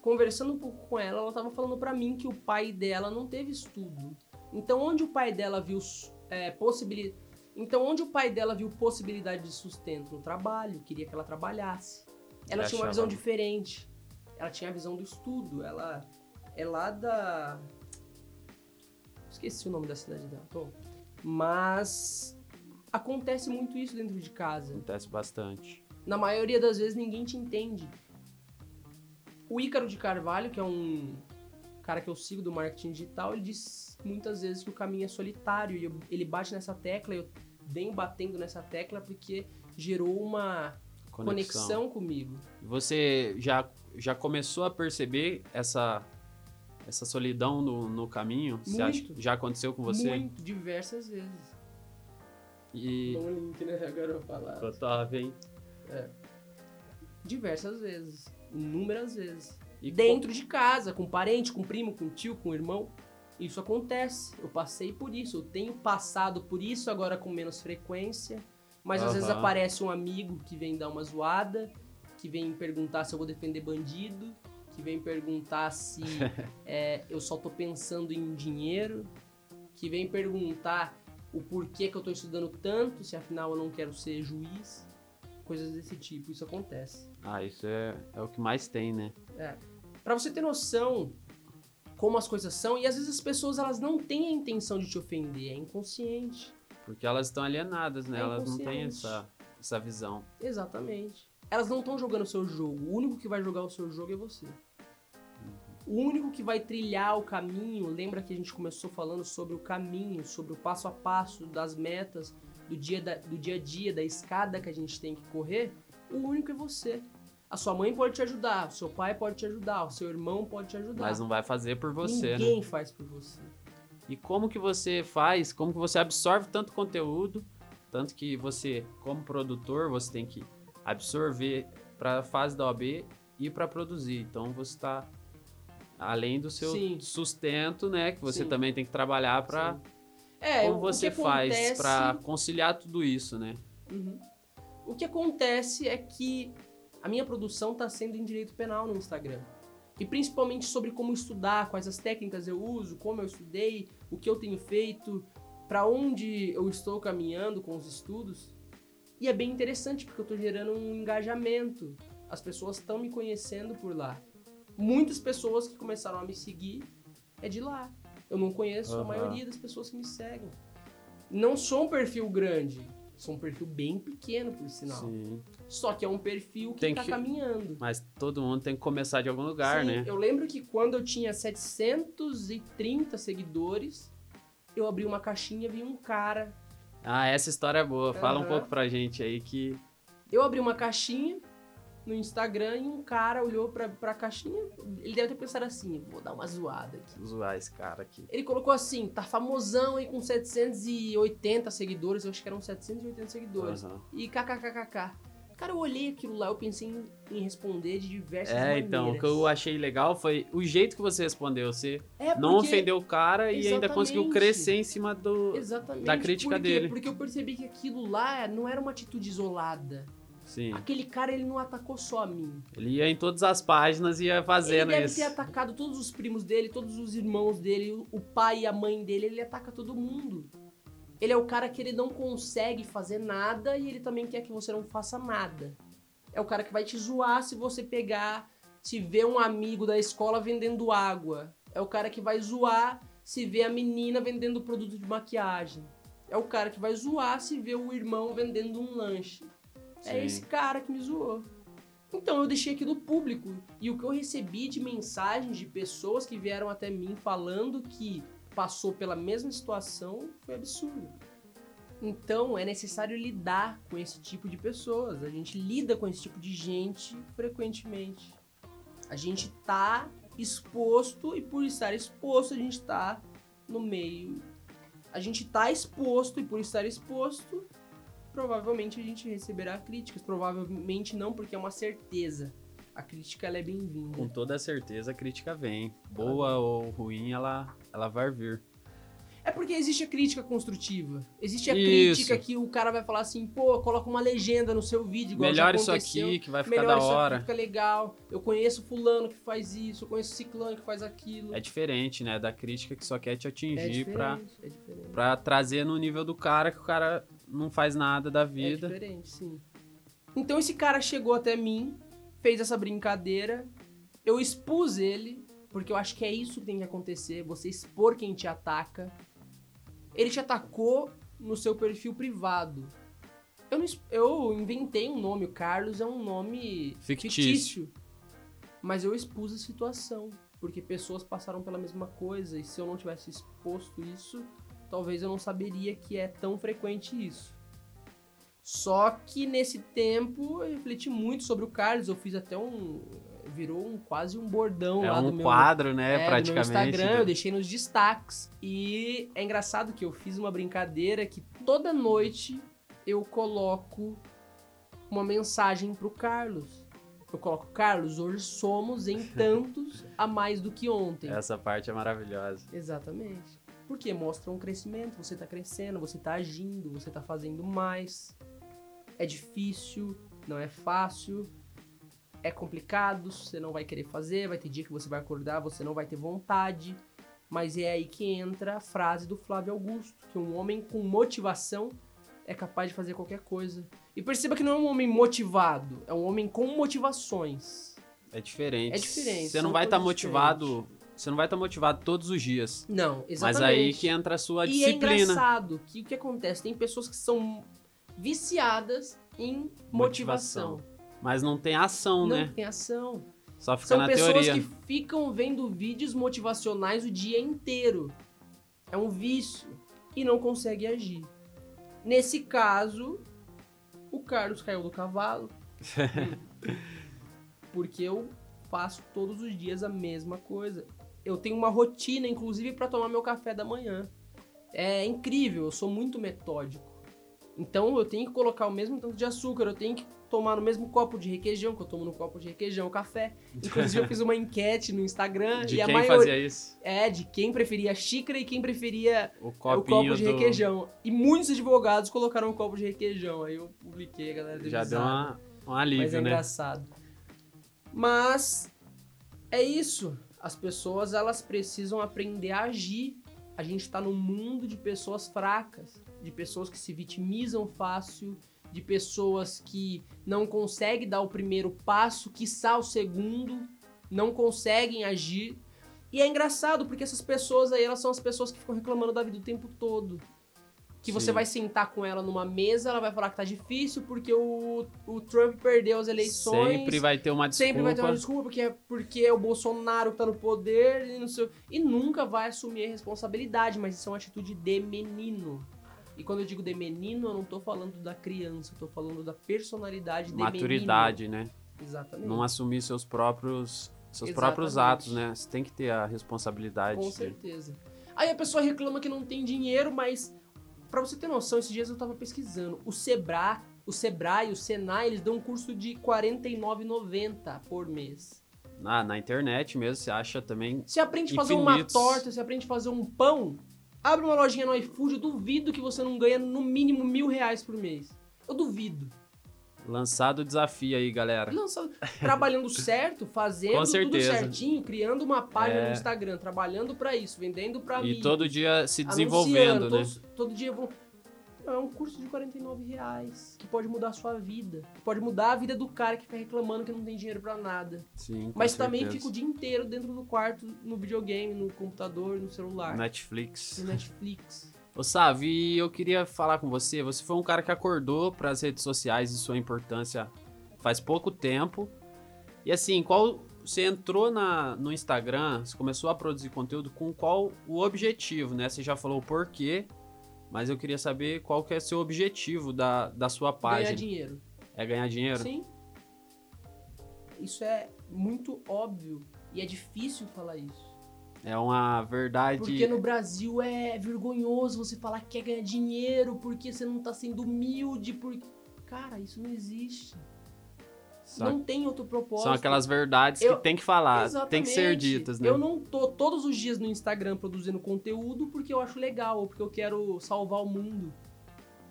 conversando um pouco com ela, ela tava falando pra mim que o pai dela não teve estudo. Então, onde o pai dela viu é, possibilidade. Então, onde o pai dela viu possibilidade de sustento no trabalho, queria que ela trabalhasse. Ela tinha uma visão diferente. Ela tinha a visão do estudo. Ela é lá da. Esqueci o nome da cidade dela. Bom, mas acontece muito isso dentro de casa. Acontece bastante. Na maioria das vezes ninguém te entende. O Ícaro de Carvalho, que é um cara que eu sigo do marketing digital, ele diz muitas vezes que o caminho é solitário e ele bate nessa tecla e eu venho batendo nessa tecla porque gerou uma conexão, conexão comigo. Você já, já começou a perceber essa, essa solidão no, no caminho? Muito. Você acha que já aconteceu com você? Muito, diversas vezes. E. Um link, né? Agora eu vou falar. Total, hein? Diversas vezes. Inúmeras vezes. E Dentro de casa, com parente, com primo, com tio, com irmão. Isso acontece. Eu passei por isso. Eu tenho passado por isso agora com menos frequência. Mas às vezes aparece um amigo que vem dar uma zoada, que vem perguntar se eu vou defender bandido, que vem perguntar se é, eu só tô pensando em dinheiro, que vem perguntar o porquê que eu tô estudando tanto, se afinal eu não quero ser juiz. Coisas desse tipo. Isso acontece. Ah, isso é, é o que mais tem, né? Pra você ter noção como as coisas são, e às vezes as pessoas elas não têm a intenção de te ofender, é inconsciente. Porque elas estão alienadas, né? É elas não têm essa, essa visão. Exatamente. Elas não estão jogando o seu jogo. O único que vai jogar o seu jogo é você. O único que vai trilhar o caminho, lembra que a gente começou falando sobre o caminho, sobre o passo a passo das metas, do dia, da- do dia a dia, da escada que a gente tem que correr, o único é você. A sua mãe pode te ajudar, o seu pai pode te ajudar, o seu irmão pode te ajudar. Mas não vai fazer por você, né? Ninguém faz por você. E como que você faz, como que você absorve tanto conteúdo, tanto que você, como produtor, você tem que absorver para a fase da OAB e para produzir. Então você está além do seu Sim. sustento, né, que você Sim. também tem que trabalhar para. É, como você faz acontece- para conciliar tudo isso, né? Uhum. O que acontece é que a minha produção está sendo em direito penal no Instagram. E principalmente sobre como estudar, quais as técnicas eu uso, como eu estudei, o que eu tenho feito, para onde eu estou caminhando com os estudos. E é bem interessante porque eu estou gerando um engajamento. As pessoas estão me conhecendo por lá. Muitas pessoas que começaram a me seguir é de lá. Eu não conheço a Aham. maioria das pessoas que me seguem. Não sou um perfil grande, sou um perfil bem pequeno, por sinal. Sim. Só que é um perfil que Tem tá que- caminhando. Mas todo mundo tem que começar de algum lugar, Sim, né? Eu lembro que quando eu tinha 730 seguidores, eu abri uma caixinha e vi um cara. Ah, essa história é boa. Fala um pouco pra gente aí que Eu abri uma caixinha no Instagram e um cara olhou pra, pra caixinha. Ele deve ter pensado assim: vou dar uma zoada aqui. zoar esse cara aqui. Ele colocou assim: tá famosão aí com 780 seguidores, eu acho que eram 780 seguidores. Aham. E kkkk. Cara, eu olhei aquilo lá, eu pensei em, em responder de diversas É, maneiras. então, o que eu achei legal foi o jeito que você respondeu. Você É não porque- ofendeu o cara e ainda Exatamente. conseguiu crescer em cima do. Exatamente. da crítica Por quê? dele. Porque eu percebi que aquilo lá não era uma atitude isolada. Sim. Aquele cara, ele não atacou só a mim. Ele ia em todas as páginas e ia Ele fazendo deve isso. ter atacado todos os primos dele, todos os irmãos dele, o- o pai e a mãe dele, ele ataca todo mundo. Ele é o cara que ele não consegue fazer nada e ele também quer que você não faça nada. É o cara que vai te zoar se você pegar, se ver um amigo da escola vendendo água. É o cara que vai zoar se ver a menina vendendo produto de maquiagem. É o cara que vai zoar se ver o irmão vendendo um lanche. É Sim. esse cara que me zoou. Então eu deixei aquilo público. E o que eu recebi de mensagens de pessoas que vieram até mim falando que passou pela mesma situação foi absurdo. Então é necessário lidar com esse tipo de pessoas. A gente lida com esse tipo de gente frequentemente. A gente tá exposto e por estar exposto a gente tá no meio. A gente tá exposto e por estar exposto provavelmente a gente receberá críticas. Provavelmente não, porque é uma certeza. A crítica ela é bem-vinda. Com toda certeza a crítica vem. Boa ou ruim, ela, ela vai vir. É porque existe a crítica construtiva. Existe a Isso. crítica que o cara vai falar assim, pô, coloca uma legenda no seu vídeo, igual Melhor isso aqui, que vai ficar Melhor da isso aqui, hora. fica legal. Eu conheço fulano que faz isso, eu conheço ciclano que faz aquilo. É diferente, né? Da crítica que só quer te É atingir pra, diferente, é pra trazer no nível do cara que o cara não faz nada da É vida. diferente, sim. Então esse cara chegou até mim, fez essa brincadeira, eu expus ele, porque eu acho que é isso que tem que acontecer, você expor quem te ataca. Ele te atacou no seu perfil privado. Eu, não eu inventei um nome, o Carlos é um nome Fictício. fictício. Mas eu expus a situação, porque pessoas passaram pela mesma coisa, e se eu não tivesse exposto isso, talvez eu não saberia que é tão frequente isso. Só que nesse tempo eu refleti muito sobre o Carlos. Eu fiz até um. Virou um, quase um bordão É lá um do meu. quadro, né? é, praticamente. Instagram, eu deixei nos destaques. E é engraçado que eu fiz uma brincadeira que toda noite eu coloco uma mensagem pro Carlos. Eu coloco, Carlos, hoje somos em tantos a mais do que ontem. Essa parte é maravilhosa. Exatamente. Porque mostra um crescimento, você tá crescendo, você tá agindo, você tá fazendo mais. É difícil, não é fácil, é complicado, você não vai querer fazer, vai ter dia que você vai acordar, você não vai ter vontade. Mas é aí que entra a frase do Flávio Augusto, que um homem com motivação é capaz de fazer qualquer coisa. E perceba que não é um homem motivado, é um homem com motivações. É diferente. É diferente, Você não vai estar coisas motivado. Você não vai estar motivado todos os dias. Não, exatamente. Mas aí que entra a sua E é disciplina. engraçado que o que acontece? Tem pessoas que são viciadas em motivação. Motivação, Mas não tem ação, Não né? tem ação. Só fica São na pessoas teoria. que ficam vendo vídeos motivacionais o dia inteiro. É um vício. E não consegue agir. Nesse caso, o Carlos caiu do cavalo. porque eu faço todos os dias a mesma coisa. Eu tenho uma rotina, inclusive, para tomar meu café da manhã. É incrível, eu sou muito metódico. Então eu tenho que colocar o mesmo tanto de açúcar, eu tenho que tomar no mesmo copo de requeijão, que eu tomo no copo de requeijão, o café. Inclusive eu fiz uma enquete no Instagram De e a quem maioria fazia isso? é de quem preferia a xícara e quem preferia O o copo de do... requeijão. E muitos advogados colocaram o copo de requeijão. Aí eu publiquei, a galera deu Já deu uma, um Mas alívio, é né? engraçado. Mas é isso. As pessoas elas precisam aprender a agir. A gente está num mundo de pessoas fracas, de pessoas que se vitimizam fácil, de pessoas que não conseguem dar o primeiro passo, quiçá o segundo, não conseguem agir. E é engraçado porque essas pessoas aí, elas são as pessoas que ficam reclamando da vida o tempo todo. Que você Sim. vai sentar com ela numa mesa, ela vai falar que tá difícil porque o, o Trump perdeu as eleições. Sempre vai ter uma desculpa. Sempre vai ter uma desculpa porque é, porque é o Bolsonaro que tá no poder e não sei. E nunca vai assumir a responsabilidade, mas isso é uma atitude de menino. E quando eu digo de menino, eu não tô falando da criança, eu tô falando da personalidade de Maturidade, né? menino. Exatamente. Não assumir seus próprios seus Exatamente. próprios atos, né? Você tem que ter a responsabilidade. Com de- certeza. Aí a pessoa reclama que não tem dinheiro, mas pra você ter noção, esses dias eu tava pesquisando. O Sebrae, o Sebrae, o Senai, eles dão um curso de R$ 49,90 por mês. Na, na internet mesmo, você acha também. Você aprende a fazer uma torta, você aprende a fazer um pão. Abre uma lojinha no iFood, eu duvido que você não ganha no mínimo mil reais por mês. Eu duvido. Lançado o desafio aí, galera. Só trabalhando certo, fazendo tudo certinho, criando uma página É. no Instagram, trabalhando pra isso, vendendo pra E amigos. todo dia se desenvolvendo, né? todos- Todo dia. Não, É um curso de 49 reais que pode mudar a sua vida. Que pode mudar a vida do cara que fica reclamando que não tem dinheiro pra nada. Sim, Mas também certeza. fica o dia inteiro dentro do quarto, no videogame, no computador, no celular, Netflix. no Netflix. Ô, Savi, eu queria falar com você. Você foi um cara que acordou para as redes sociais e sua importância faz pouco tempo. E assim, qual você entrou na, no Instagram, você começou a produzir conteúdo com qual o objetivo, né? Você já falou o porquê, mas eu queria saber qual que é seu objetivo da, da sua Ganhar página. dinheiro. É ganhar dinheiro? Sim. Isso é muito óbvio. E é difícil falar isso. É uma verdade. Porque no Brasil é vergonhoso você falar que quer ganhar dinheiro porque você não tá sendo humilde. Porque... Cara, isso não existe. Só- Não tem outro propósito. são aquelas verdades Eu- que tem que falar, Exatamente. tem que ser ditas, né? Eu não tô todos os dias no Instagram produzindo conteúdo porque eu acho legal ou porque eu quero salvar o mundo.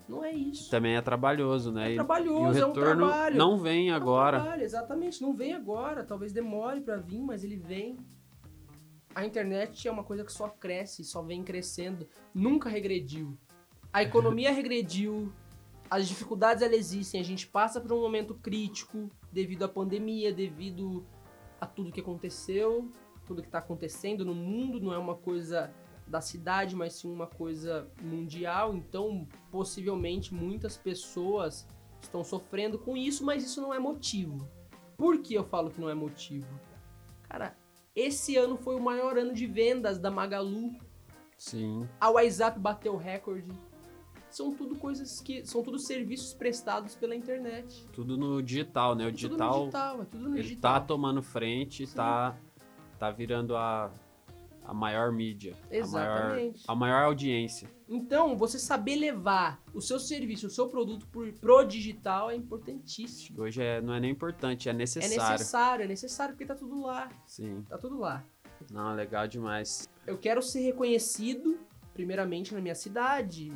Não é isso. Também é trabalhoso, né? É trabalhoso, e o é um retorno trabalho. não vem É um agora. trabalho, exatamente, não vem agora. Talvez demore pra vir, mas ele vem. A internet é uma coisa que só cresce, só vem crescendo. Nunca regrediu. A economia regrediu. As dificuldades elas existem. A gente passa por um momento crítico devido à pandemia, devido a tudo que aconteceu, tudo que está acontecendo no mundo. Não é uma coisa da cidade, mas sim uma coisa mundial. Então, possivelmente, muitas pessoas estão sofrendo com isso, mas isso não é motivo. Por que eu falo que não é motivo? Cara, esse ano foi o maior ano de vendas da Magalu. Sim. A WhatsApp bateu o recorde. são tudo coisas que são tudo serviços prestados pela internet. Tudo no digital, né? O É tudo digital, no digital, é tudo no ele digital. tá tomando frente, Sim. tá, tá virando a, a maior mídia. Exatamente. A maior, a maior audiência. Então, você saber levar o seu serviço, o seu produto por, pro digital é importantíssimo. Hoje é, não é nem importante, é É necessário. necessário, é necessário porque tá tudo lá. Sim. Tá tudo lá. Não, legal demais. Eu quero ser reconhecido, primeiramente na minha cidade,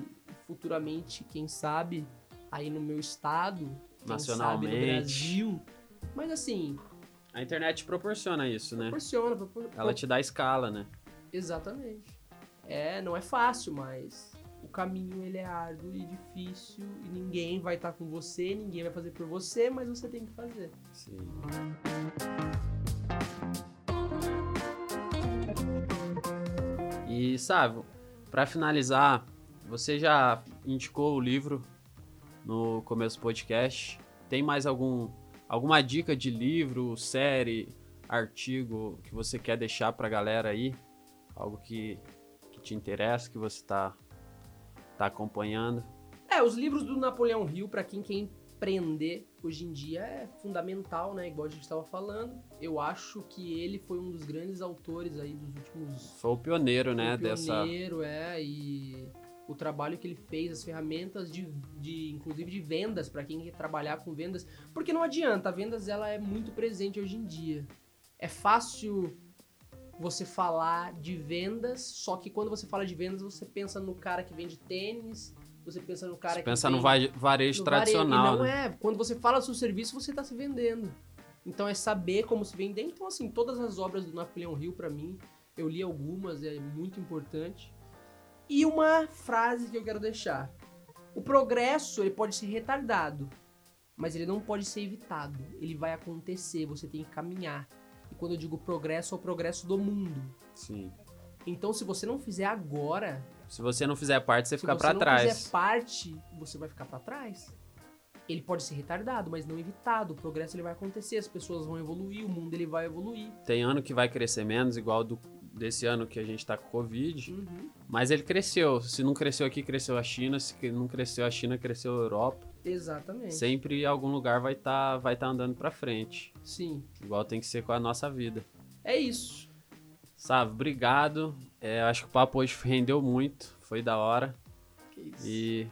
futuramente, quem sabe, aí no meu estado, Nacionalmente. sabe no Brasil. Mas assim, A internet proporciona isso, né? proporciona. propor- Ela te dá escala, né? Exatamente. É, não é fácil, mas o caminho ele é árduo e difícil e ninguém vai estar com você, ninguém vai fazer por você, mas você tem que fazer. Sim. E, sabe, pra finalizar, você já indicou o livro no começo do podcast. Tem mais algum alguma dica de livro, série, artigo que você quer deixar pra galera aí? Algo que te interessa, que você tá, tá acompanhando? É, os livros do Napoleão Hill, pra quem quer empreender hoje em dia, é fundamental, né? Igual a gente estava falando. Eu acho que ele foi um dos grandes autores aí dos últimos Foi o pioneiro, né, o dessa... pioneiro, é, e o trabalho que ele fez, as ferramentas de, de inclusive de vendas para quem quer trabalhar com vendas, porque não adianta, a vendas ela é muito presente hoje em dia. É fácil você falar de vendas, só que quando você fala de vendas, você pensa no cara que vende tênis, você pensa no cara Você que pensa vende no va- varejo tradicional, varejo. E não né? é. Quando você fala do seu serviço, você está se vendendo. Então é saber como se vender. Então, assim, todas as obras do Napoleão Hill, para mim, eu li algumas, é muito importante. E uma frase que eu quero deixar. O progresso, ele pode ser retardado, mas ele não pode ser evitado. Ele vai acontecer, você tem que caminhar. Quando eu digo progresso, é o progresso do mundo. Sim. Então, se você não fizer agora, Se você não fizer parte, você se fica você pra não trás. fizer parte, você vai ficar pra trás. Ele pode ser retardado, mas não evitado. O progresso ele vai acontecer, as pessoas vão evoluir, o mundo ele vai evoluir. Tem ano que vai crescer menos, igual do, desse ano que a gente tá com Covid. Uhum. Mas ele cresceu. Se não cresceu aqui, cresceu a China. Se não cresceu a China, cresceu a Europa. Exatamente. Sempre algum lugar vai estar vai tá andando pra frente. Sim. Igual tem que ser com a nossa vida. É isso. Sabe, obrigado. É, acho que o papo hoje rendeu muito. Foi da hora. Que isso. E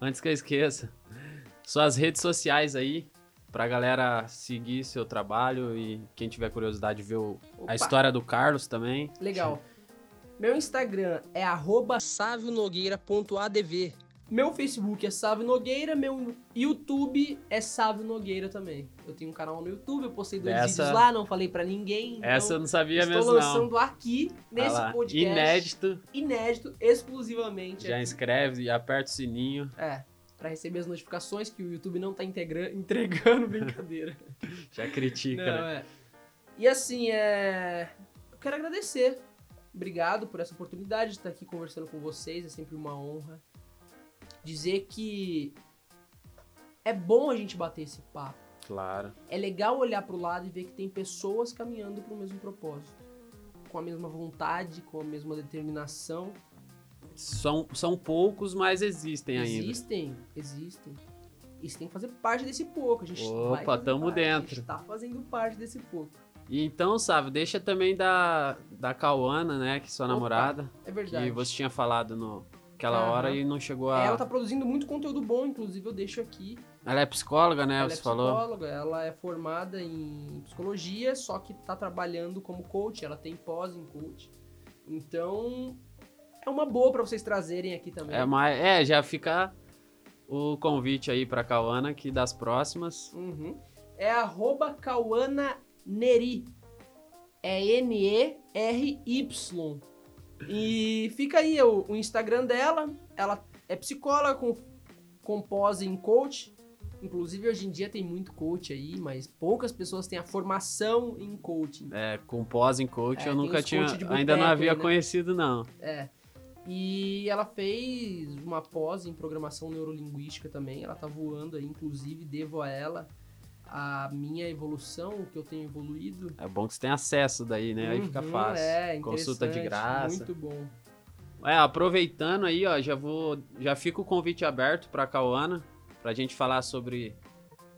antes que eu esqueça, suas redes sociais aí, pra galera seguir seu trabalho e quem tiver curiosidade ver o- a história do Carlos também. Legal. Meu Instagram é arroba savionogueira.adv. Meu Facebook é Sávio Nogueira, meu YouTube é Sávio Nogueira também. Eu tenho um canal no YouTube, eu postei dois Essa- vídeos lá, não falei pra ninguém. Essa eu então não sabia estou mesmo não. lançando aqui, Vai nesse lá. podcast. Inédito. inédito, exclusivamente. Já aqui. inscreve e aperta o sininho. É, pra receber as notificações que o YouTube não tá entregando brincadeira. Já critica, não, né? é. E assim, é. Eu quero agradecer. Obrigado por essa oportunidade de estar aqui conversando com vocês, é sempre uma honra. Dizer que é bom a gente bater esse papo. Claro. É legal olhar pro lado e ver que tem pessoas caminhando pro mesmo propósito. Com a mesma vontade, com a mesma determinação. São, são poucos, mas existem ainda. Existem, existem. E você tem que fazer parte desse pouco. A gente Opa, tamo parte, A dentro. gente tá fazendo parte desse pouco. E então, sabe, deixa também da, da Cauana, né? Que é sua Opa, namorada. É verdade. Que você tinha falado no, aquela Aham. hora e não chegou a. Ela tá produzindo muito conteúdo bom, inclusive eu deixo aqui. Ela é psicóloga, né? ela você é falou. psicóloga, ela é formada em psicologia, só que tá trabalhando como coach, ela tem pós em coach. Então, é uma boa pra vocês trazerem aqui também. É, mas, é, já fica o convite aí pra Cauana, que das próximas. Uhum. É arroba Cauana Neri. É N-E-R-Y. E fica aí o, o Instagram dela. Ela é psicóloga com, com pós em coach. Inclusive, hoje em dia tem muito coach aí, mas poucas pessoas têm a formação em coaching. É, com pós em coach, É, eu nunca tinha. de Ainda não boteco havia né? conhecido, não. É. E ela fez uma pós em programação neurolinguística também. Ela tá voando aí, inclusive, devo a ela a minha evolução, o que eu tenho evoluído. É bom que você tem acesso daí, né? Aí fica Uhum, fácil. É, Consulta de graça. Muito bom. É, aproveitando aí, ó, já vou, já fica o convite aberto para a Cauana, pra gente falar sobre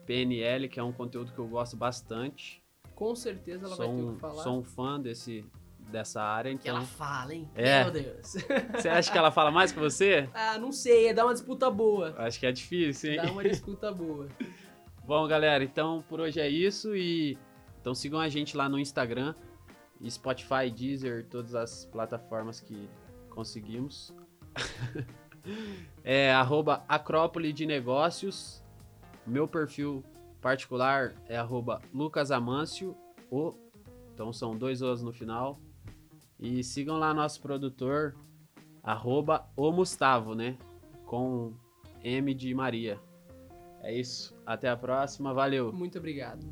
PNL, que é um conteúdo que eu gosto bastante. Com certeza ela sou vai ter o um, que falar. Sou um fã desse, dessa área, Que então... ela fala, hein? É. Meu Deus. Você acha que ela fala mais que você? ah, não sei, é dar uma disputa boa. Acho que é difícil, hein? Dá uma disputa boa. Bom, galera, então por hoje é isso e então sigam a gente lá no Instagram, Spotify, Deezer, todas as plataformas que conseguimos. é arroba Acrópole de Negócios. Meu perfil particular é arroba Lucas Amâncio, o. Então são dois O's no final. E sigam lá nosso produtor, arroba o Mustavo, né? Com M de Maria. É isso. Até a próxima, valeu. Muito obrigado.